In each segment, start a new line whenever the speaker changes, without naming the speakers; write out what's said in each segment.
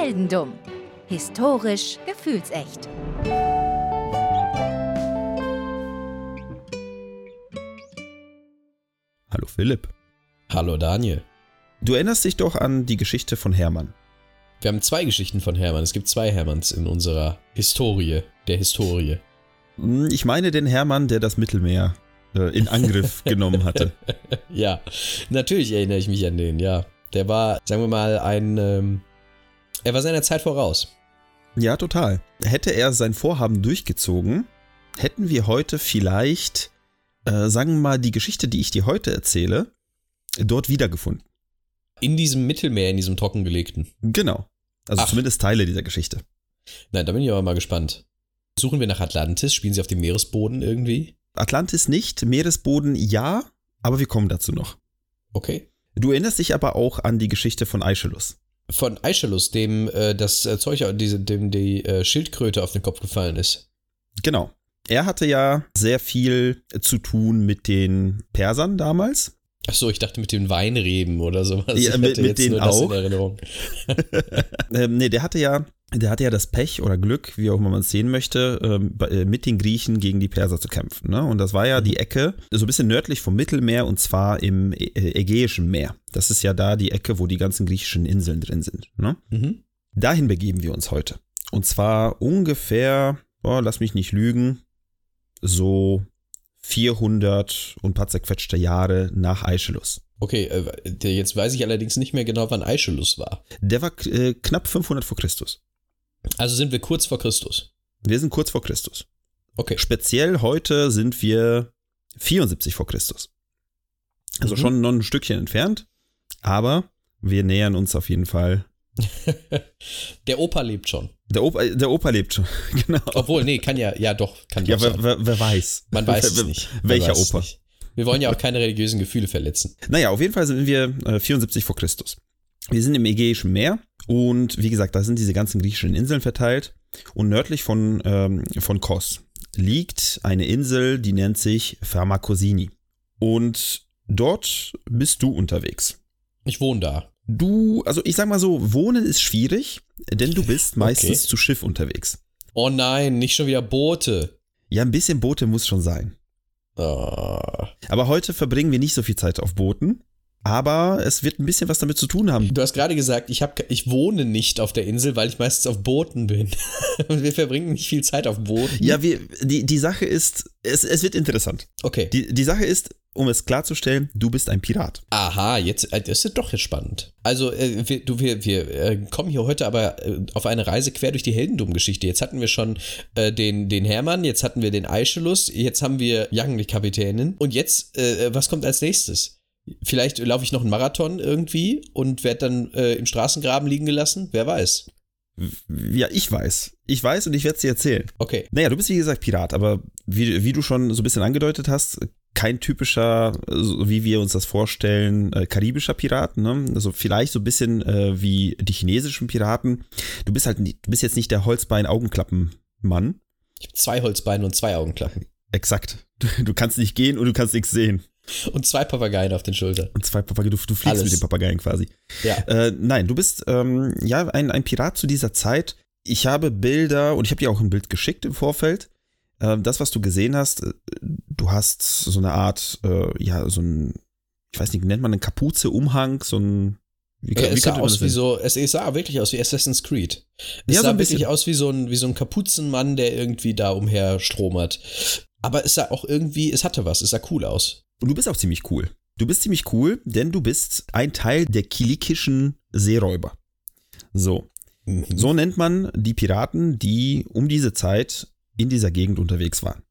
Heldendum. Historisch gefühlsecht.
Hallo Philipp.
Hallo Daniel.
Du erinnerst dich doch an die Geschichte von Hermann.
Wir haben zwei Geschichten von Hermann. Es gibt zwei Hermanns in unserer Historie, der Historie.
Hm, Ich meine den Hermann, der das Mittelmeer äh, in Angriff genommen hatte.
Ja, natürlich erinnere ich mich an den, ja. Der war, sagen wir mal, ein. Ähm, er war seiner Zeit voraus.
Ja, total. Hätte er sein Vorhaben durchgezogen, hätten wir heute vielleicht, äh, sagen wir mal, die Geschichte, die ich dir heute erzähle, dort wiedergefunden.
In diesem Mittelmeer, in diesem trockengelegten.
Genau. Also
Ach.
zumindest Teile dieser Geschichte.
Nein, da bin ich aber mal gespannt. Suchen wir nach Atlantis? Spielen sie auf dem Meeresboden irgendwie?
Atlantis nicht, Meeresboden ja, aber wir kommen dazu noch.
Okay.
Du erinnerst dich aber auch an die Geschichte von Aeschylus.
Von Aeschylus, dem äh, das äh, Zeug, diese, dem die äh, Schildkröte auf den Kopf gefallen ist.
Genau. Er hatte ja sehr viel zu tun mit den Persern damals.
Ach so, ich dachte mit den Weinreben oder sowas.
Ja, mit-
hatte
mit
jetzt
denen
nur das
auch.
in Erinnerung.
Ähm, nee, der hatte ja, der hatte ja das Pech oder Glück, wie auch immer man es sehen möchte, ähm, äh, mit den Griechen gegen die Perser zu kämpfen. Ne? Und das war ja die Ecke, so ein bisschen nördlich vom Mittelmeer und zwar im äh, Ägäischen Meer. Das ist ja da die Ecke, wo die ganzen griechischen Inseln drin sind. Ne?
Mhm.
Dahin begeben wir uns heute. Und zwar ungefähr, oh, lass mich nicht lügen, so 400 und ein paar zerquetschte Jahre nach Aeschylus.
Okay, äh, jetzt weiß ich allerdings nicht mehr genau, wann Aeschylus war.
Der war äh, knapp 500 vor Christus.
Also sind wir kurz vor Christus.
Wir sind kurz vor Christus.
Okay.
Speziell heute sind wir 74 vor Christus. Also
Mhm.
schon noch ein Stückchen entfernt, aber wir nähern uns auf jeden Fall.
Der Opa lebt schon.
Der Opa, der Opa lebt schon, genau.
Obwohl, nee, kann ja, ja doch, kann
Ja,
doch
wer,
sein.
wer, wer weiß.
Man weiß
wer,
es nicht.
Welcher Opa?
nicht. Wir wollen ja auch keine religiösen Gefühle verletzen.
Naja, auf jeden Fall sind wir äh, 74 vor Christus. Wir sind im Ägäischen Meer und wie gesagt, da sind diese ganzen griechischen Inseln verteilt. Und nördlich von, ähm, von Kos liegt eine Insel, die nennt sich Pharmakosini. Und dort bist du unterwegs.
Ich wohne da.
Du, also ich sag mal so, wohnen ist schwierig, denn du bist meistens
Okay.
zu Schiff unterwegs.
Oh nein, nicht schon wieder Boote.
Ja, ein bisschen Boote muss schon sein.
Ah.
Aber heute verbringen wir nicht so viel Zeit auf Booten. Aber es wird ein bisschen was damit zu tun haben.
Du hast gerade gesagt, ich, hab, ich wohne nicht auf der Insel, weil ich meistens auf Booten bin. Und wir verbringen nicht viel Zeit auf Booten.
Ja, wir, die, die Sache ist, es, es wird interessant.
Okay.
Die, die Sache ist, um es klarzustellen, du bist ein Pirat.
Aha, jetzt, äh, das ist doch jetzt spannend. Also, äh, wir, du, wir, wir äh, kommen hier heute aber äh, auf eine Reise quer durch die Heldendum-Geschichte. Jetzt hatten wir schon den, den Hermann, jetzt hatten wir den Aeschylus, jetzt haben wir Young, die Kapitänin. Und jetzt, äh, was kommt als nächstes? Vielleicht laufe ich noch einen Marathon irgendwie und werde dann äh, im Straßengraben liegen gelassen? Wer weiß.
Ja, ich weiß. Ich weiß und ich werde es dir erzählen.
Okay.
Naja, du bist wie gesagt Pirat, aber wie, wie du schon so ein bisschen angedeutet hast, kein typischer, so wie wir uns das vorstellen, äh, karibischer Pirat. Ne? Also vielleicht so ein bisschen äh, wie die chinesischen Piraten. Du bist halt, du bist jetzt nicht der Holzbein-Augenklappen-Mann.
Ich habe zwei Holzbeine und zwei Augenklappen.
Exakt. Du, du kannst nicht gehen und du kannst nichts sehen.
Und zwei Papageien auf den Schultern.
Und zwei Papageien, du, du fliegst
Alles.
mit den Papageien quasi.
Ja.
Äh, nein, du bist ähm, ja ein, ein Pirat zu dieser Zeit. Ich habe Bilder und ich habe dir auch ein Bild geschickt im Vorfeld. Ähm, das, was du gesehen hast, äh, du hast so eine Art, äh, ja, so ein, ich weiß nicht, nennt man eine Kapuze, Umhang, so ein. Wie,
Ja, es sah
man
aus
das
wie so, es, es sah wirklich aus wie Assassin's Creed. Es
Ja, so
sah
ein
wirklich aus wie so ein, wie so ein Kapuzenmann, der irgendwie da umherstromert. Aber es sah auch irgendwie, es hatte was, es sah cool aus.
Und du bist auch ziemlich cool. Du bist ziemlich cool, denn du bist ein Teil der kilikischen Seeräuber. So.
Mhm.
So nennt man die Piraten, die um diese Zeit in dieser Gegend unterwegs waren.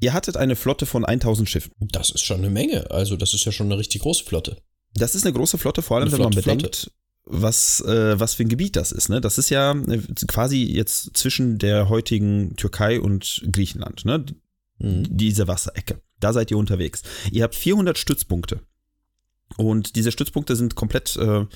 Ihr hattet eine Flotte von 1000 Schiffen.
Das ist schon eine Menge. Also, das ist ja schon eine richtig große Flotte.
Das ist eine große Flotte, vor allem
Eine
wenn man
flotte
bedenkt, was, äh, was für ein Gebiet das ist. Ne? Das ist ja äh, quasi jetzt zwischen der heutigen Türkei und Griechenland, ne?
Mhm.
diese Wasserecke. Da seid ihr unterwegs. Ihr habt 400 Stützpunkte. Und diese Stützpunkte sind komplett, äh,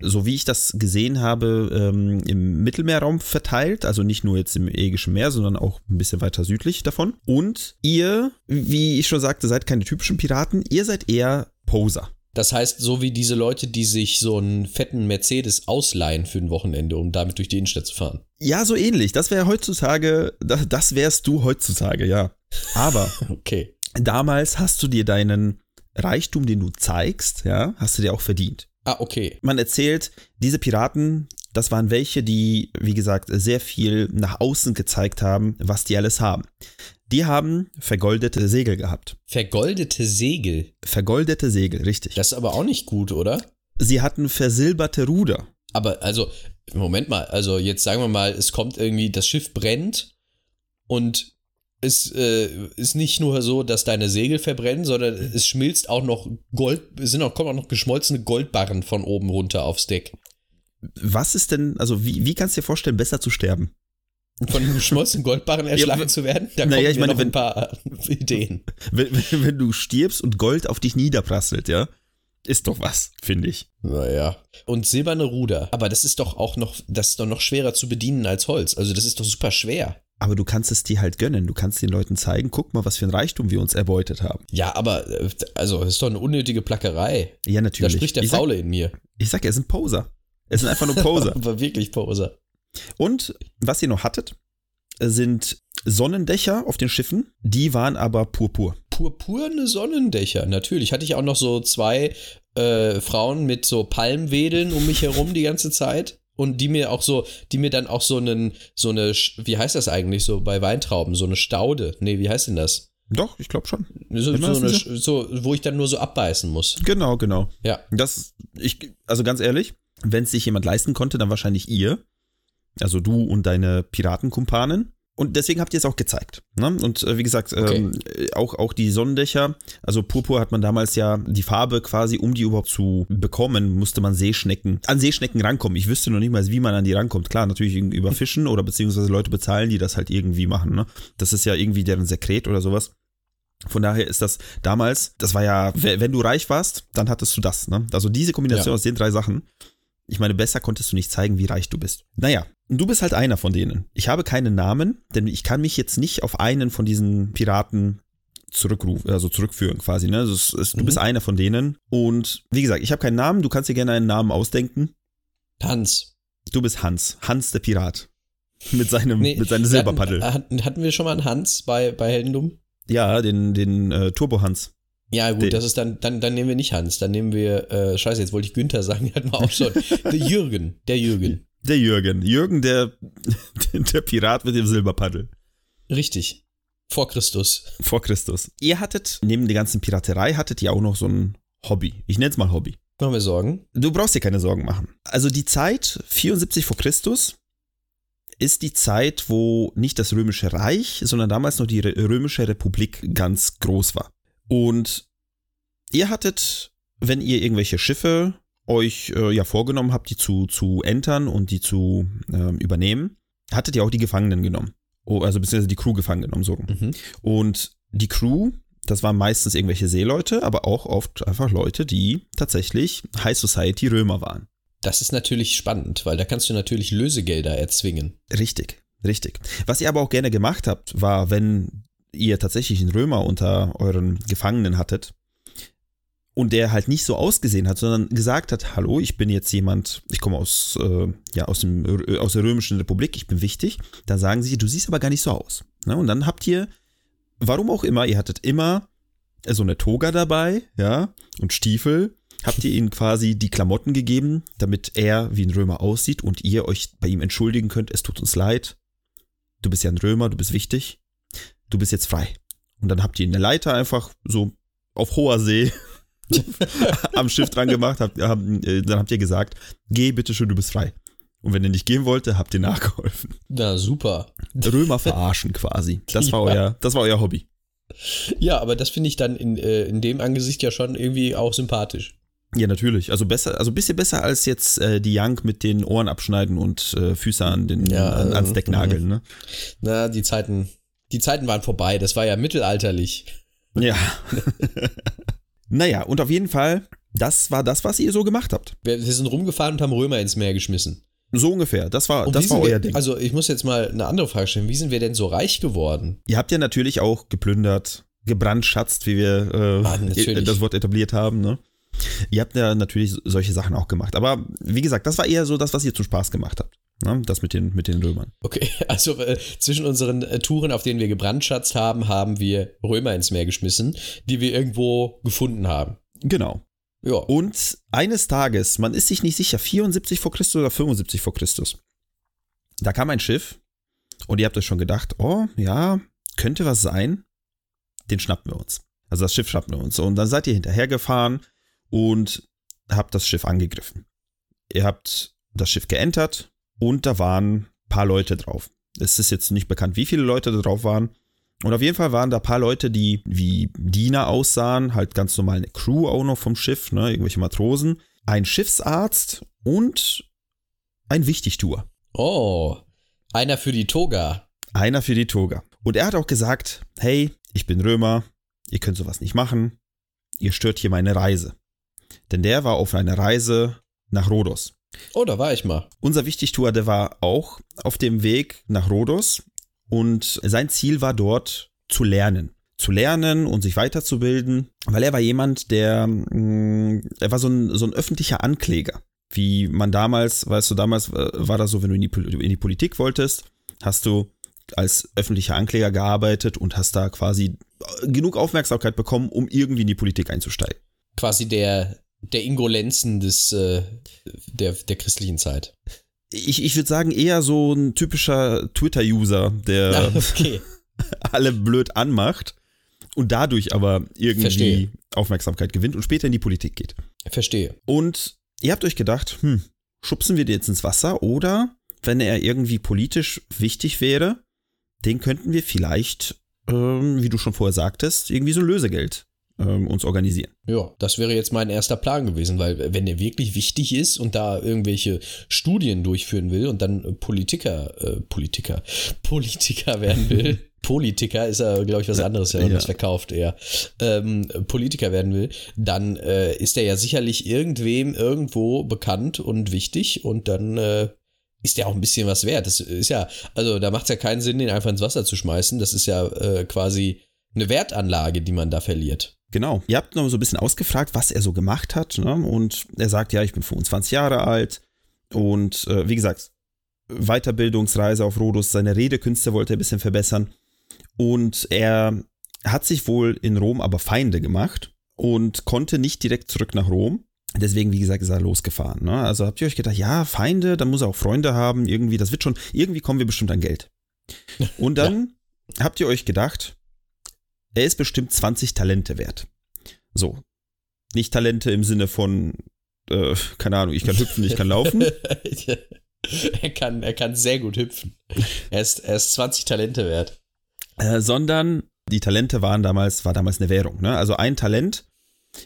so wie ich das gesehen habe, ähm, im Mittelmeerraum verteilt. Also nicht nur jetzt im Ägäischen Meer, sondern auch ein bisschen weiter südlich davon. Und ihr, wie ich schon sagte, seid keine typischen Piraten. Ihr seid eher Poser.
Das heißt, so wie diese Leute, die sich so einen fetten Mercedes ausleihen für ein Wochenende, um damit durch die Innenstadt zu fahren.
Ja, so ähnlich. Das wäre heutzutage, das, das wärst du heutzutage, ja. Aber
Okay.
Damals hast du dir deinen Reichtum, den du zeigst, ja, hast du dir auch verdient.
Ah, okay.
Man erzählt, diese Piraten, das waren welche, die, wie gesagt, sehr viel nach außen gezeigt haben, was die alles haben. Die haben vergoldete Segel gehabt.
Vergoldete Segel.
Vergoldete Segel, richtig.
Das ist aber auch nicht gut, oder?
Sie hatten versilberte Ruder.
Aber also, Moment mal, also jetzt sagen wir mal, es kommt irgendwie, das Schiff brennt und es äh, ist nicht nur so, dass deine Segel verbrennen, sondern es schmilzt auch noch Gold, es sind auch, kommen auch noch geschmolzene Goldbarren von oben runter aufs Deck.
Was ist denn, also wie, wie kannst du dir vorstellen, besser zu sterben?
Von geschmolzenen Goldbarren erschlagen
Ja,
zu werden? Da
naja, ich meine,
noch
wenn-
ein paar Ideen.
Wenn, wenn, wenn du stirbst und Gold auf dich niederprasselt, ja, ist doch was, finde ich.
Naja. Und silberne Ruder. Aber das ist doch auch noch, das ist doch noch schwerer zu bedienen als Holz. Also das ist doch super schwer.
Aber du kannst es dir halt gönnen. Du kannst den Leuten zeigen, guck mal, was für ein Reichtum wir uns erbeutet haben.
Ja, aber äh, also das ist doch eine unnötige Plackerei.
Ja,
Da
natürlich.
spricht der
ich, sag,
Faule in mir.
ich sag, er sind Poser. Es sind einfach nur Poser.
Aber wirklich Poser.
Und was ihr noch hattet, sind Sonnendächer auf den Schiffen. Die waren aber purpur.
Purpurne Sonnendächer, natürlich. Hatte ich auch noch so zwei äh, Frauen mit so Palmwedeln um mich herum die ganze Zeit. Und die mir auch so, die mir dann auch so einen, so eine, wie heißt das eigentlich so bei Weintrauben? So eine Staude. Nee, wie heißt denn das?
Doch, ich glaube schon.
So, so, eine, so, wo ich dann nur so abbeißen muss.
Genau, genau.
Ja.
Das, ich, also ganz ehrlich, wenn es sich jemand leisten konnte, dann wahrscheinlich ihr. Also du und deine Piratenkumpanen. Und deswegen habt ihr es auch gezeigt. Ne? Und äh, wie gesagt, ähm, äh, auch, auch die Sonnendächer, also Purpur hat man damals ja die Farbe quasi, um die überhaupt zu bekommen, musste man Seeschnecken, an Seeschnecken rankommen. Ich wüsste noch nicht mal, wie man an die rankommt. Klar, natürlich über Fischen oder beziehungsweise Leute bezahlen, die das halt irgendwie machen. Ne? Das ist ja irgendwie deren Sekret oder sowas. Von daher ist das damals, das war ja, we- wenn du reich warst, dann hattest du das. Ne? Also diese Kombination
Ja.
aus den drei Sachen. Ich meine, besser konntest du nicht zeigen, wie reich du bist. Naja, du bist halt einer von denen. Ich habe keinen Namen, denn ich kann mich jetzt nicht auf einen von diesen Piraten zurückrufen, also zurückführen quasi. Ne? Also es, es, du
Mhm.
bist einer von denen. Und wie gesagt, ich habe keinen Namen, du kannst dir gerne einen Namen ausdenken.
Hans.
Du bist Hans. Hans der Pirat. Mit seinem,
Nee,
mit seinem Silberpaddel.
Hatten, hatten, hatten wir schon mal einen Hans bei, bei Heldendum?
Ja, den, den äh, Turbo Hans.
Ja, gut,
Den-
das ist dann, dann, dann nehmen wir nicht Hans, dann nehmen wir, äh, scheiße, jetzt wollte ich Günther sagen, die hatten wir auch schon. Der Jürgen, der Jürgen.
Der Jürgen. Jürgen, der, der Pirat mit dem Silberpaddel.
Richtig. Vor Christus.
Vor Christus. Ihr hattet, neben der ganzen Piraterei, hattet ihr auch noch so ein Hobby. Ich nenne es mal Hobby.
Machen wir Sorgen.
Du brauchst dir keine Sorgen machen. Also die Zeit 74 vor Christus ist die Zeit, wo nicht das Römische Reich, sondern damals noch die Rö- Römische Republik ganz groß war. Und ihr hattet, wenn ihr irgendwelche Schiffe euch äh, ja vorgenommen habt, die zu, zu entern und die zu ähm, übernehmen, hattet ihr auch die Gefangenen genommen. Oh, also beziehungsweise die Crew gefangen genommen, so rum.
Mhm.
Und die Crew, das waren meistens irgendwelche Seeleute, aber auch oft einfach Leute, die tatsächlich High Society Römer waren.
Das ist natürlich spannend, weil da kannst du natürlich Lösegelder erzwingen.
Richtig, richtig. Was ihr aber auch gerne gemacht habt, war, wenn ihr tatsächlich einen Römer unter euren Gefangenen hattet und der halt nicht so ausgesehen hat, sondern gesagt hat, hallo, ich bin jetzt jemand, ich komme aus, äh, ja, aus, dem, äh, aus der Römischen Republik, ich bin wichtig, dann sagen sie, du siehst aber gar nicht so aus. Ne? Und dann habt ihr, warum auch immer, ihr hattet immer so eine Toga dabei, ja, und Stiefel, habt ihr ihm quasi die Klamotten gegeben, damit er wie ein Römer aussieht und ihr euch bei ihm entschuldigen könnt, es tut uns leid, du bist ja ein Römer, du bist wichtig, du bist jetzt frei. Und dann habt ihr eine Leiter einfach so auf hoher See am Schiff dran gemacht, habt, habt, äh, dann habt ihr gesagt, geh bitte schön, du bist frei. Und wenn er nicht gehen wollte, habt ihr nachgeholfen.
Na, super.
Römer verarschen quasi. Das war
Ja.
euer, das war euer Hobby.
Ja, aber das finde ich dann in, äh, in dem Angesicht ja schon irgendwie auch sympathisch.
Ja, natürlich. Also besser, also ein bisschen besser als jetzt äh, die Young mit den Ohren abschneiden und äh, Füße an den
Ja,
an, ans Deck nageln, ne?
Na, die Zeiten, die Zeiten waren vorbei. Das war ja mittelalterlich.
Ja. naja, und auf jeden Fall, das war das, was ihr so gemacht habt.
Wir, wir sind rumgefahren und haben Römer ins Meer geschmissen.
So ungefähr. Das war,
Und
das war euer
wir,
Ding.
Also ich muss jetzt mal eine andere Frage stellen. Wie sind wir denn so reich geworden?
ihr habt ja natürlich auch geplündert, gebrandschatzt, wie wir
Ah,
äh,
natürlich.
das Wort etabliert haben, ne? Ihr habt ja natürlich solche Sachen auch gemacht. Aber wie gesagt, das war eher so das, was ihr zum Spaß gemacht habt. Ne? Das mit den, mit den Römern.
Okay, also äh, zwischen unseren äh, Touren, auf denen wir gebrandschatzt haben, haben wir Römer ins Meer geschmissen, die wir irgendwo gefunden haben.
Genau.
Ja.
Und eines Tages, man ist sich nicht sicher, 74 vor Christus oder 75 vor Christus, da kam ein Schiff und ihr habt euch schon gedacht, oh ja, könnte was sein, den schnappen wir uns. Also das Schiff schnappen wir uns. Und dann seid ihr hinterhergefahren und habt das Schiff angegriffen. Ihr habt das Schiff geentert und da waren ein paar Leute drauf. Es ist jetzt nicht bekannt, wie viele Leute da drauf waren. Und auf jeden Fall waren da ein paar Leute, die wie Diener aussahen, halt ganz normal eine Crew auch noch vom Schiff, ne, irgendwelche Matrosen, ein Schiffsarzt und ein Wichtigtuer.
Oh, einer für die Toga.
Einer für die Toga. Und er hat auch gesagt, hey, ich bin Römer, ihr könnt sowas nicht machen, ihr stört hier meine Reise. Denn der war auf einer Reise nach Rhodos.
Oh, da war ich mal.
Unser Wichtigtuer, der war auch auf dem Weg nach Rhodos und sein Ziel war dort zu lernen. Zu lernen und sich weiterzubilden, weil er war jemand, der, mh, er war so ein, so ein öffentlicher Ankläger. Wie man damals, weißt du, damals äh, war das so, wenn du in die, in die Politik wolltest, hast du als öffentlicher Ankläger gearbeitet und hast da quasi genug Aufmerksamkeit bekommen, um irgendwie in die Politik einzusteigen.
Quasi der, der Ingolenzen des, äh, der, der christlichen Zeit.
Ich, ich würde sagen, eher so ein typischer Twitter-User, der
okay.
alle blöd anmacht und dadurch aber irgendwie
Verstehe.
Aufmerksamkeit gewinnt und später in die Politik geht.
Verstehe.
Und ihr habt euch gedacht, hm, schubsen wir den jetzt ins Wasser oder wenn er irgendwie politisch wichtig wäre, den könnten wir vielleicht, ähm, wie du schon vorher sagtest, irgendwie so ein Lösegeld ähm, uns organisieren.
Ja, das wäre jetzt mein erster Plan gewesen, weil wenn er wirklich wichtig ist und da irgendwelche Studien durchführen will und dann Politiker, äh, Politiker, Politiker werden will, Politiker ist ja, glaube ich, was anderes, ja,
Ja.
das verkauft eher, ähm, Politiker werden will, dann äh, ist er ja sicherlich irgendwem irgendwo bekannt und wichtig und dann äh, ist der auch ein bisschen was wert. Das ist ja, also da macht es ja keinen Sinn, den einfach ins Wasser zu schmeißen. Das ist ja äh, quasi eine Wertanlage, die man da verliert.
Genau. Ihr habt noch so ein bisschen ausgefragt, was er so gemacht hat. Ne? Und er sagt, ja, ich bin 25 Jahre alt. Und äh, wie gesagt, Weiterbildungsreise auf Rhodos, seine Redekünste wollte er ein bisschen verbessern. Und er hat sich wohl in Rom aber Feinde gemacht und konnte nicht direkt zurück nach Rom. Deswegen, wie gesagt, ist er losgefahren. Ne? Also habt ihr euch gedacht, ja, Feinde, dann muss er auch Freunde haben, irgendwie, das wird schon, irgendwie kommen wir bestimmt an Geld. Und dann habt ihr euch gedacht, er ist bestimmt 20 Talente wert. So. Nicht Talente im Sinne von, äh, keine Ahnung, ich kann hüpfen, ich kann laufen.
er, kann, er kann sehr gut hüpfen. Er ist, er ist 20 Talente wert.
äh, sondern die Talente waren damals, war damals eine Währung. Ne? Also ein Talent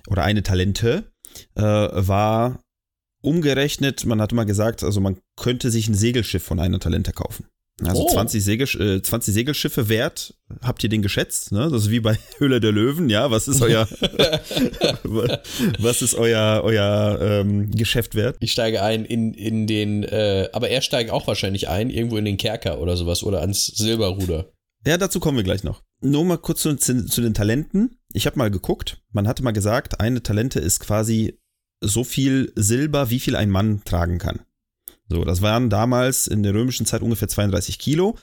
oder eine Talente äh, war umgerechnet, man hat immer gesagt, also man könnte sich ein Segelschiff von einer Talente kaufen. Also
Oh.
20, Segel, äh, 20 Segelschiffe wert, habt ihr den geschätzt? Ne? Das ist wie bei Höhle der Löwen, ja, was ist euer, was ist euer, euer ähm, Geschäft wert?
Ich steige ein in, in den, äh, aber er steigt auch wahrscheinlich ein, irgendwo in den Kerker oder sowas oder ans Silberruder.
Ja, dazu kommen wir gleich noch. Nur mal kurz zu, zu den Talenten. Ich habe mal geguckt, man hatte mal gesagt, eine Talente ist quasi so viel Silber, wie viel ein Mann tragen kann. So, das waren damals in der römischen Zeit ungefähr 32 Kilo.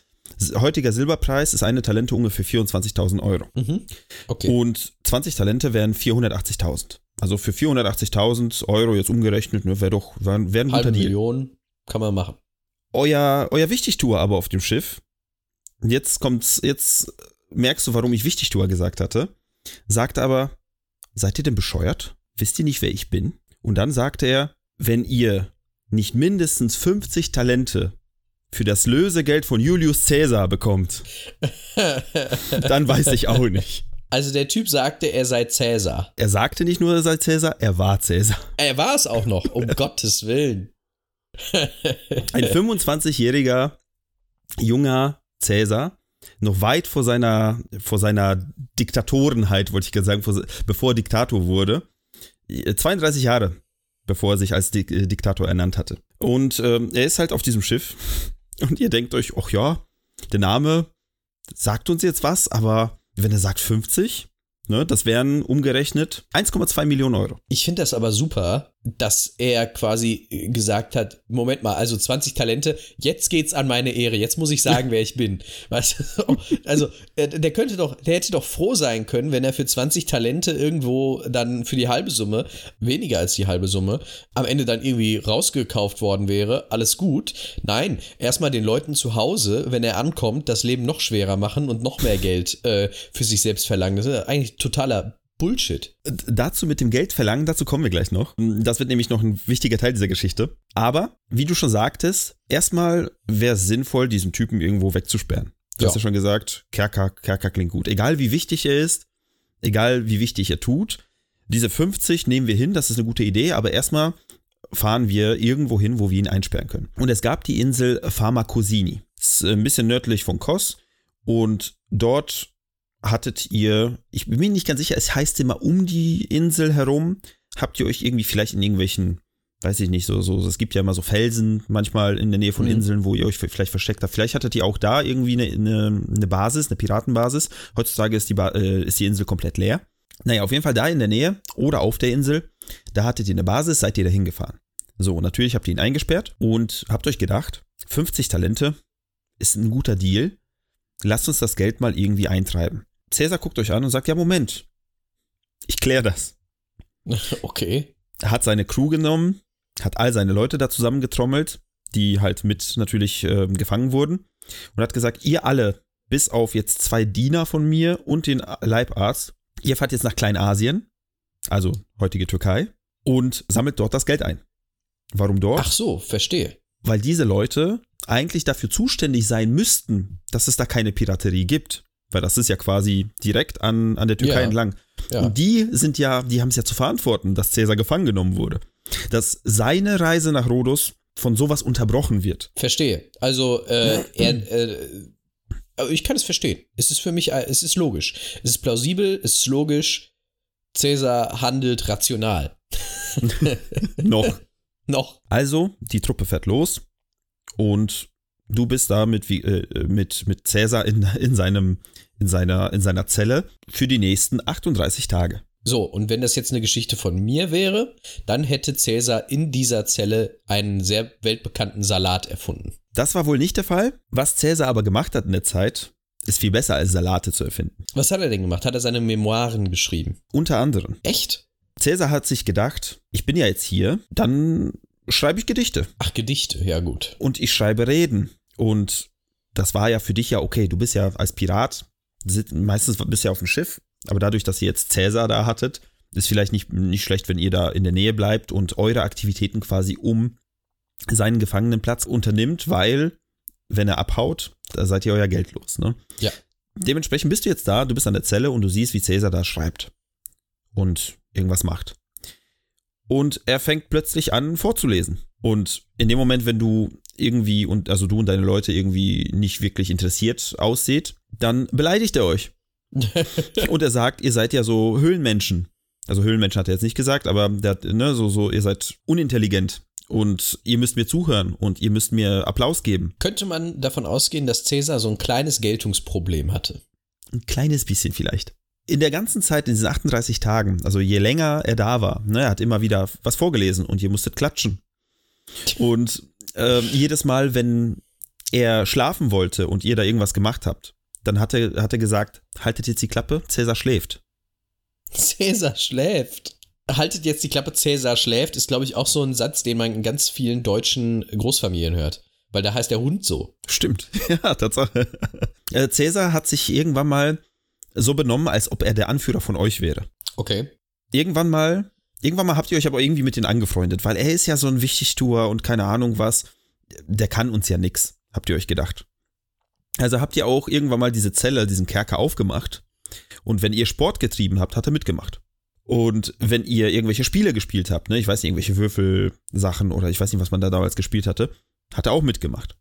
Heutiger Silberpreis ist eine Talente ungefähr 24.000 Euro.
Mhm. Okay.
Und 20 Talente wären 480.000. Also für 480.000 Euro jetzt umgerechnet, ne, wäre doch wär, wär ein guter Deal.
Million kann man machen.
euer, euer Wichtigtuer aber auf dem Schiff, jetzt kommt's, jetzt merkst du, warum ich Wichtigtuer gesagt hatte, sagt aber, seid ihr denn bescheuert? Wisst ihr nicht, wer ich bin? Und dann sagte er, wenn ihr nicht mindestens 50 Talente für das Lösegeld von Julius Caesar bekommt, dann weiß ich auch nicht.
Also der Typ sagte, er sei Cäsar.
Er sagte nicht nur, er sei Caesar, er war Caesar.
Er war es auch noch, um Gottes Willen.
Ein 25-jähriger junger Cäsar, noch weit vor seiner, vor seiner Diktatorenheit, wollte ich gerade sagen, vor, bevor er Diktator wurde. 32 Jahre, bevor er sich als Dik äh, Diktator ernannt hatte. Und ähm, er ist halt auf diesem Schiff und ihr denkt euch, ach ja, der Name sagt uns jetzt was, aber wenn er sagt 50, Ne, das wären umgerechnet 1,2 Millionen Euro.
Ich finde das aber super, dass er quasi gesagt hat, Moment mal, also 20 Talente, jetzt geht's an meine Ehre, jetzt muss ich sagen, wer ich bin. Weißt du, also der könnte doch, der hätte doch froh sein können, wenn er für 20 Talente irgendwo dann für die halbe Summe, weniger als die halbe Summe, am Ende dann irgendwie rausgekauft worden wäre, alles gut. Nein, erstmal den Leuten zu Hause, wenn er ankommt, das Leben noch schwerer machen und noch mehr Geld äh, für sich selbst verlangen. Das ist eigentlich totaler Bullshit.
Dazu mit dem Geld verlangen, dazu kommen wir gleich noch. Das wird nämlich noch ein wichtiger Teil dieser Geschichte. Aber, wie du schon sagtest, erstmal wäre es sinnvoll, diesen Typen irgendwo wegzusperren. Du ja. hast ja schon gesagt, Kerker, Kerker klingt gut. Egal wie wichtig er ist, egal wie wichtig er tut, diese 50 nehmen wir hin, das ist eine gute Idee, aber erstmal fahren wir irgendwo hin, wo wir ihn einsperren können. Und es gab die Insel Pharmakosini. Das ist ein bisschen nördlich von Kos und dort hattet ihr, ich bin mir nicht ganz sicher, es heißt immer um die Insel herum. Habt ihr euch irgendwie vielleicht in irgendwelchen, weiß ich nicht, so, so, es gibt ja immer so Felsen manchmal in der Nähe von mhm. Inseln, wo ihr euch vielleicht versteckt habt. Vielleicht hattet ihr auch da irgendwie eine, eine, eine Basis, eine Piratenbasis. Heutzutage ist die, äh, ist die Insel komplett leer. Naja, auf jeden Fall da in der Nähe oder auf der Insel, da hattet ihr eine Basis, seid ihr da hingefahren. So, natürlich habt ihr ihn eingesperrt und habt euch gedacht, 50 Talente ist ein guter Deal. Lasst uns das Geld mal irgendwie eintreiben. Cäsar guckt euch an und sagt, ja, Moment, ich kläre das.
Okay.
Er hat seine Crew genommen, hat all seine Leute da zusammengetrommelt, die halt mit natürlich äh, gefangen wurden und hat gesagt, ihr alle, bis auf jetzt zwei Diener von mir und den Leibarzt, ihr fahrt jetzt nach Kleinasien, also heutige Türkei, und sammelt dort das Geld ein. Warum dort?
Ach so, verstehe.
Weil diese Leute eigentlich dafür zuständig sein müssten, dass es da keine Piraterie gibt weil das ist ja quasi direkt an, an der Türkei ja. entlang. Ja. Und die sind ja, die haben es ja zu verantworten, dass Cäsar gefangen genommen wurde. Dass seine Reise nach Rhodos von sowas unterbrochen wird.
Verstehe. Also, äh, er, äh, ich kann es verstehen. Es ist für mich, äh, es ist logisch. Es ist plausibel, es ist logisch. Cäsar handelt rational.
Noch.
Noch.
Also, die Truppe fährt los und du bist da mit, äh, mit, mit Cäsar in, in, seinem, in, seiner, in seiner Zelle für die nächsten 38 Tage.
So, und wenn das jetzt eine Geschichte von mir wäre, dann hätte Cäsar in dieser Zelle einen sehr weltbekannten Salat erfunden.
Das war wohl nicht der Fall. Was Cäsar aber gemacht hat in der Zeit, ist viel besser als Salate zu erfinden.
Was hat er denn gemacht? Hat er seine Memoiren geschrieben?
Unter anderem.
Echt?
Cäsar hat sich gedacht, ich bin ja jetzt hier, dann schreibe ich Gedichte.
Ach, Gedichte, ja gut.
Und ich schreibe Reden. Und das war ja für dich ja okay. Du bist ja als Pirat, meistens bist du ja auf dem Schiff, aber dadurch, dass ihr jetzt Cäsar da hattet, ist vielleicht nicht, nicht schlecht, wenn ihr da in der Nähe bleibt und eure Aktivitäten quasi um seinen Gefangenenplatz unternimmt, weil, wenn er abhaut, da seid ihr euer Geld los. Ne?
Ja.
Dementsprechend bist du jetzt da, du bist an der Zelle und du siehst, wie Cäsar da schreibt und irgendwas macht. Und er fängt plötzlich an vorzulesen. Und in dem Moment, wenn du irgendwie und also du und deine Leute irgendwie nicht wirklich interessiert ausseht, dann beleidigt er euch. und er sagt, ihr seid ja so Höhlenmenschen. Also Höhlenmenschen hat er jetzt nicht gesagt, aber der hat, ne, so, so, ihr seid unintelligent und ihr müsst mir zuhören und ihr müsst mir Applaus geben.
Könnte man davon ausgehen, dass Cäsar so ein kleines Geltungsproblem hatte?
Ein kleines bisschen vielleicht. In der ganzen Zeit, in diesen 38 Tagen, also je länger er da war, ne, er hat immer wieder was vorgelesen und ihr musstet klatschen. Und äh, jedes Mal, wenn er schlafen wollte und ihr da irgendwas gemacht habt, dann hat er, hat er gesagt, haltet jetzt die Klappe, Cäsar schläft.
Cäsar schläft. Haltet jetzt die Klappe, Cäsar schläft, ist, glaube ich, auch so ein Satz, den man in ganz vielen deutschen Großfamilien hört. Weil da heißt der Hund so.
Stimmt. Ja, Tatsache. Äh, Cäsar hat sich irgendwann mal so benommen, als ob er der Anführer von euch wäre.
Okay.
Irgendwann mal Irgendwann mal habt ihr euch aber irgendwie mit denen angefreundet, weil er ist ja so ein Wichtigtuer und keine Ahnung was. Der kann uns ja nix, habt ihr euch gedacht. Also habt ihr auch irgendwann mal diese Zelle, diesen Kerker aufgemacht. Und wenn ihr Sport getrieben habt, hat er mitgemacht. Und wenn ihr irgendwelche Spiele gespielt habt, ne, ich weiß nicht, irgendwelche Würfelsachen oder ich weiß nicht, was man da damals gespielt hatte, hat er auch mitgemacht.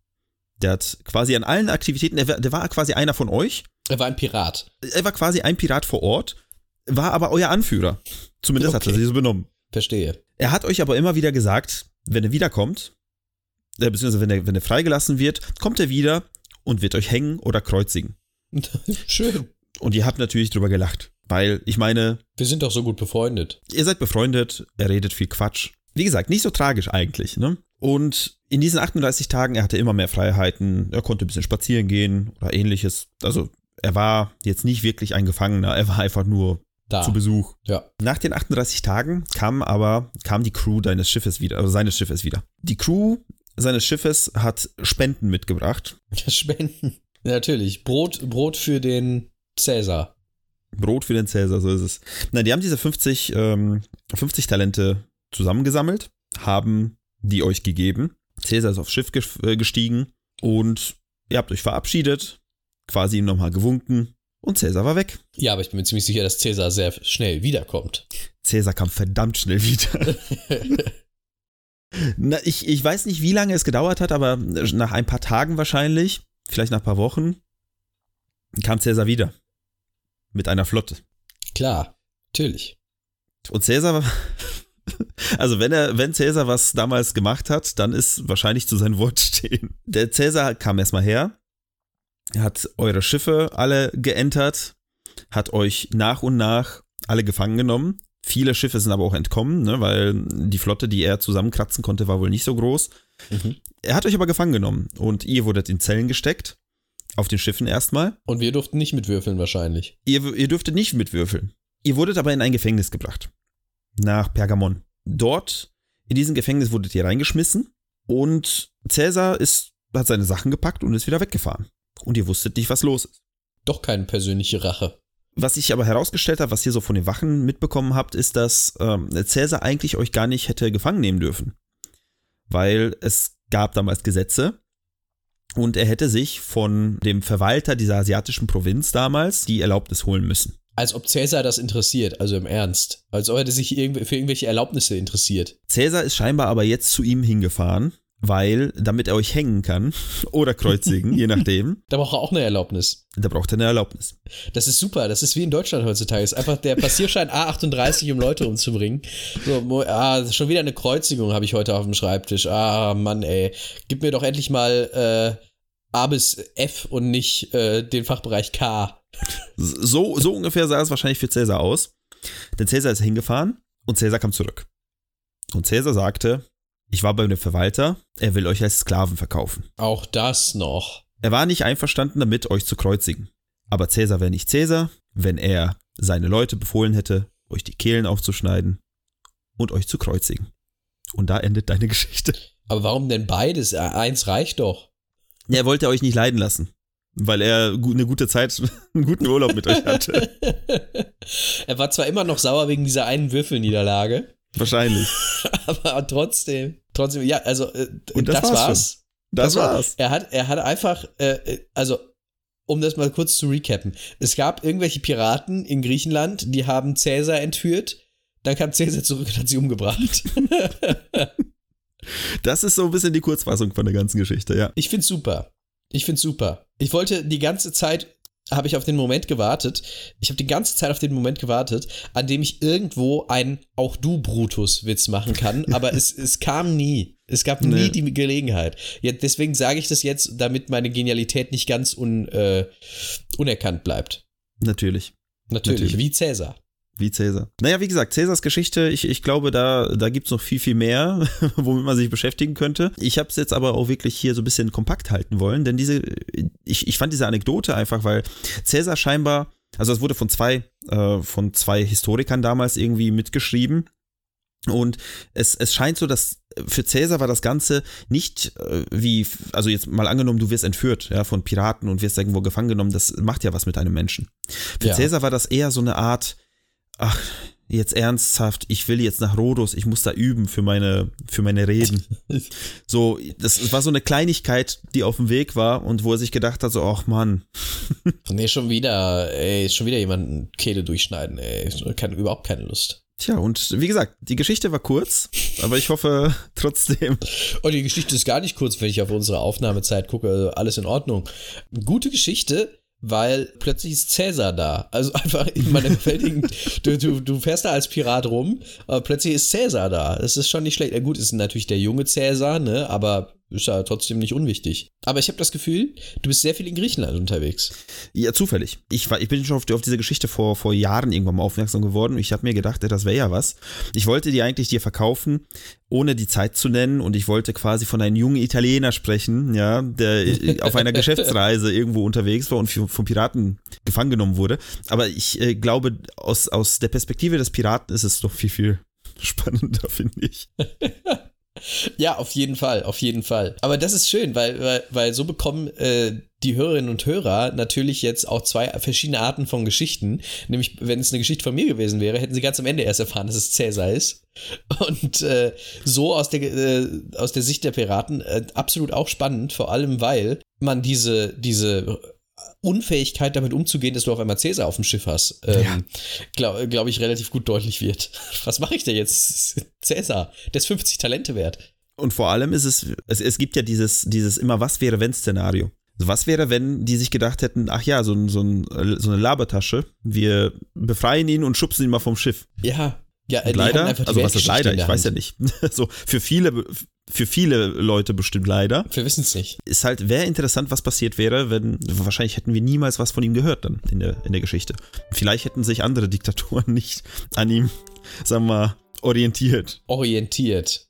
Der hat quasi an allen Aktivitäten, der der war quasi einer von euch.
Er war ein Pirat.
Er war quasi ein Pirat vor Ort war aber euer Anführer. Zumindest okay. hat er sich so benommen.
Verstehe.
Er hat euch aber immer wieder gesagt, wenn er wiederkommt, äh, beziehungsweise wenn er, wenn er freigelassen wird, kommt er wieder und wird euch hängen oder kreuzigen.
Schön.
Und ihr habt natürlich drüber gelacht. Weil, ich meine,
Wir sind doch so gut befreundet.
ihr seid befreundet, er redet viel Quatsch. Wie gesagt, nicht so tragisch eigentlich, ne? Und in diesen 38 Tagen, er hatte immer mehr Freiheiten, er konnte ein bisschen spazieren gehen oder ähnliches. Also er war jetzt nicht wirklich ein Gefangener, er war einfach nur
Da.
zu Besuch.
Ja.
Nach den 38 Tagen kam aber, kam die Crew deines Schiffes wieder, also seines Schiffes wieder. Die Crew seines Schiffes hat Spenden mitgebracht.
Spenden. Natürlich. Brot, Brot für den Cäsar.
Brot für den Cäsar, so ist es. Nein, die haben diese 50, ähm, 50 Talente zusammengesammelt, haben die euch gegeben. Cäsar ist aufs Schiff äh, gestiegen und ihr habt euch verabschiedet, quasi ihm nochmal gewunken und Cäsar war weg.
Ja, aber ich bin mir ziemlich sicher, dass Cäsar sehr schnell wiederkommt.
Cäsar kam verdammt schnell wieder. Na, ich, ich weiß nicht, wie lange es gedauert hat, aber nach ein paar Tagen wahrscheinlich, vielleicht nach ein paar Wochen, kam Cäsar wieder. Mit einer Flotte.
Klar, natürlich.
Und Cäsar, war- also wenn er, wenn Cäsar was damals gemacht hat, dann ist wahrscheinlich zu sein Wort stehen. Der Cäsar kam erstmal her, hat eure Schiffe alle geentert, hat euch nach und nach alle gefangen genommen. Viele Schiffe sind aber auch entkommen, ne, weil die Flotte, die er zusammenkratzen konnte, war wohl nicht so groß.
Mhm.
Er hat euch aber gefangen genommen und ihr wurdet in Zellen gesteckt. Auf den Schiffen erstmal.
Und wir durften nicht mitwürfeln wahrscheinlich.
Ihr, ihr dürftet nicht mitwürfeln. Ihr wurdet aber in ein Gefängnis gebracht. Nach Pergamon. Dort, in diesem Gefängnis, wurdet ihr reingeschmissen und Cäsar ist, hat seine Sachen gepackt und ist wieder weggefahren. Und ihr wusstet nicht, was los ist.
Doch keine persönliche Rache.
Was ich aber herausgestellt habe, was ihr so von den Wachen mitbekommen habt, ist, dass ähm, Cäsar eigentlich euch gar nicht hätte gefangen nehmen dürfen. Weil es gab damals Gesetze und er hätte sich von dem Verwalter dieser asiatischen Provinz damals die Erlaubnis holen müssen.
Als ob Cäsar das interessiert, also im Ernst. Als ob er sich für irgendwelche Erlaubnisse interessiert.
Cäsar ist scheinbar aber jetzt zu ihm hingefahren, weil, damit er euch hängen kann oder kreuzigen, je nachdem,
Da braucht er auch eine Erlaubnis.
da braucht er eine Erlaubnis.
Das ist super. Das ist wie in Deutschland heutzutage. Ist einfach der Passierschein A38, um Leute umzubringen. So, ah, schon wieder eine Kreuzigung habe ich heute auf dem Schreibtisch. Ah, Mann, ey. Gib mir doch endlich mal äh, A bis F und nicht äh, den Fachbereich K.
So, so ungefähr sah es wahrscheinlich für Cäsar aus. Denn Cäsar ist hingefahren und Cäsar kam zurück. Und Cäsar sagte, ich war bei dem Verwalter, er will euch als Sklaven verkaufen.
Auch das noch.
Er war nicht einverstanden damit, euch zu kreuzigen. Aber Cäsar wäre nicht Cäsar, wenn er seine Leute befohlen hätte, euch die Kehlen aufzuschneiden und euch zu kreuzigen. Und da endet deine Geschichte.
Aber warum denn beides? Äh, Eins reicht doch.
Er wollte euch nicht leiden lassen, weil er eine gute Zeit, einen guten Urlaub mit euch hatte.
er war zwar immer noch sauer wegen dieser einen Würfelniederlage,
Wahrscheinlich.
aber trotzdem, trotzdem, ja, also äh,
Und das war's
war's.
Das
war-
war's.
Er hat, er hat einfach, äh, äh, also um das mal kurz zu recappen. Es gab irgendwelche Piraten in Griechenland, die haben Cäsar entführt. Dann kam Cäsar zurück und hat sie umgebracht.
Das ist so ein bisschen die Kurzfassung von der ganzen Geschichte, ja.
Ich find's super. Ich find's super. Ich wollte die ganze Zeit habe ich auf den Moment gewartet. Ich habe die ganze Zeit auf den Moment gewartet, an dem ich irgendwo einen auch du Brutus Witz machen kann, aber es, es kam nie. Es gab nie
Nee.
die Gelegenheit. Ja, deswegen sage ich das jetzt, damit meine Genialität nicht ganz un, äh, unerkannt bleibt.
Natürlich.
Natürlich,
Natürlich.
wie Cäsar.
Wie Cäsar. Naja, wie gesagt, Cäsars Geschichte, ich, ich glaube, da, da gibt's noch viel, viel mehr, womit man sich beschäftigen könnte. Ich habe es jetzt aber auch wirklich hier so ein bisschen kompakt halten wollen, denn diese, ich, ich fand diese Anekdote einfach, weil Cäsar scheinbar, also es wurde von zwei, äh, von zwei Historikern damals irgendwie mitgeschrieben. Und es, es scheint so, dass für Cäsar war das Ganze nicht äh, wie, also jetzt mal angenommen, du wirst entführt ja, von Piraten und wirst irgendwo gefangen genommen, das macht ja was mit einem Menschen. Für
Ja.
Cäsar war das eher so eine Art, ach, jetzt ernsthaft, ich will jetzt nach Rhodos, ich muss da üben für meine, für meine Reden. So, das, war so eine Kleinigkeit, die auf dem Weg war und wo er sich gedacht hat, so, ach Mann,
Nee, schon wieder, ey, schon wieder jemanden Kehle durchschneiden, ey. Ich kann überhaupt keine Lust.
Tja, und wie gesagt, die Geschichte war kurz, aber ich hoffe trotzdem.
Und Oh, die Geschichte ist gar nicht kurz, wenn ich auf unsere Aufnahmezeit gucke, also alles in Ordnung. Gute Geschichte, weil plötzlich ist Cäsar da. Also einfach, man gefällt ihm, du, du, du fährst da als Pirat rum, aber plötzlich ist Cäsar da. Das ist schon nicht schlecht. Ja, gut, ist natürlich der junge Cäsar, ne, aber ist ja trotzdem nicht unwichtig. Aber ich habe das Gefühl, du bist sehr viel in Griechenland unterwegs.
Ja, zufällig. Ich, war, ich bin schon auf, auf diese Geschichte vor, vor Jahren irgendwann mal aufmerksam geworden. Ich habe mir gedacht, das wäre ja was. Ich wollte die eigentlich dir verkaufen, ohne die Zeit zu nennen. Und ich wollte quasi von einem jungen Italiener sprechen, ja, der auf einer Geschäftsreise irgendwo unterwegs war und von Piraten gefangen genommen wurde. Aber ich äh, glaube, aus, aus der Perspektive des Piraten ist es doch viel, viel spannender, finde ich.
Ja, auf jeden Fall, auf jeden Fall. Aber das ist schön, weil, weil, weil so bekommen äh, die Hörerinnen und Hörer natürlich jetzt auch zwei verschiedene Arten von Geschichten. Nämlich, wenn es eine Geschichte von mir gewesen wäre, hätten sie ganz am Ende erst erfahren, dass es Cäsar ist. Und äh, so aus der, äh, aus der Sicht der Piraten äh, absolut auch spannend, vor allem weil man diese, diese Unfähigkeit damit umzugehen, dass du auf einmal Cäsar auf dem Schiff hast, ähm, ja. glaube glaub ich, relativ gut deutlich wird. Was mache ich denn jetzt? Cäsar, der ist 50 Talente wert.
Und vor allem ist es, es, es gibt ja dieses, dieses immer was wäre wenn Szenario. Also was wäre, wenn die sich gedacht hätten, ach ja, so, so, so eine Labertasche, wir befreien ihn und schubsen ihn mal vom Schiff.
Ja, ja,
leider, also was ist leider, ich weiß ja nicht. so für viele für viele Leute bestimmt leider.
Wir wissen es nicht.
Ist halt, wäre interessant, was passiert wäre, wenn, wahrscheinlich hätten wir niemals was von ihm gehört dann in der, in der Geschichte. Vielleicht hätten sich andere Diktatoren nicht an ihm, sagen wir mal, orientiert.
Orientiert.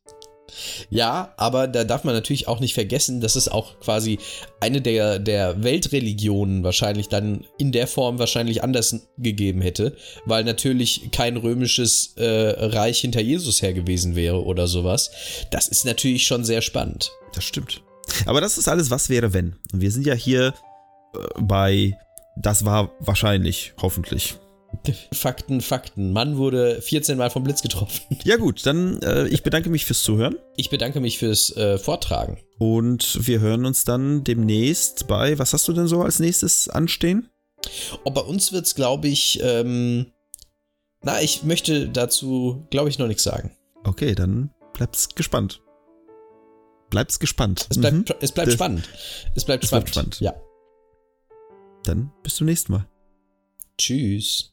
Ja, aber da darf man natürlich auch nicht vergessen, dass es auch quasi eine der, der Weltreligionen wahrscheinlich dann in der Form wahrscheinlich anders gegeben hätte, weil natürlich kein römisches äh, Reich hinter Jesus her gewesen wäre oder sowas. Das ist natürlich schon sehr spannend.
Das stimmt. Aber das ist alles, was wäre, wenn. Und wir sind ja hier äh, bei, das war wahrscheinlich, hoffentlich.
Fakten, Fakten. Mann wurde 14 Mal vom Blitz getroffen.
Ja gut, dann äh, ich bedanke mich fürs Zuhören.
Ich bedanke mich fürs äh, Vortragen.
Und wir hören uns dann demnächst bei, was hast du denn so als nächstes anstehen?
Oh, bei uns wird es, glaube ich, ähm, na, ich möchte dazu, glaube ich, noch nichts sagen.
Okay, dann bleib's gespannt. Bleib's gespannt.
Es bleibt, mhm. es bleibt spannend. Es bleibt es spannend. Bleibt spannend.
Ja. Dann bis zum nächsten Mal.
Tschüss.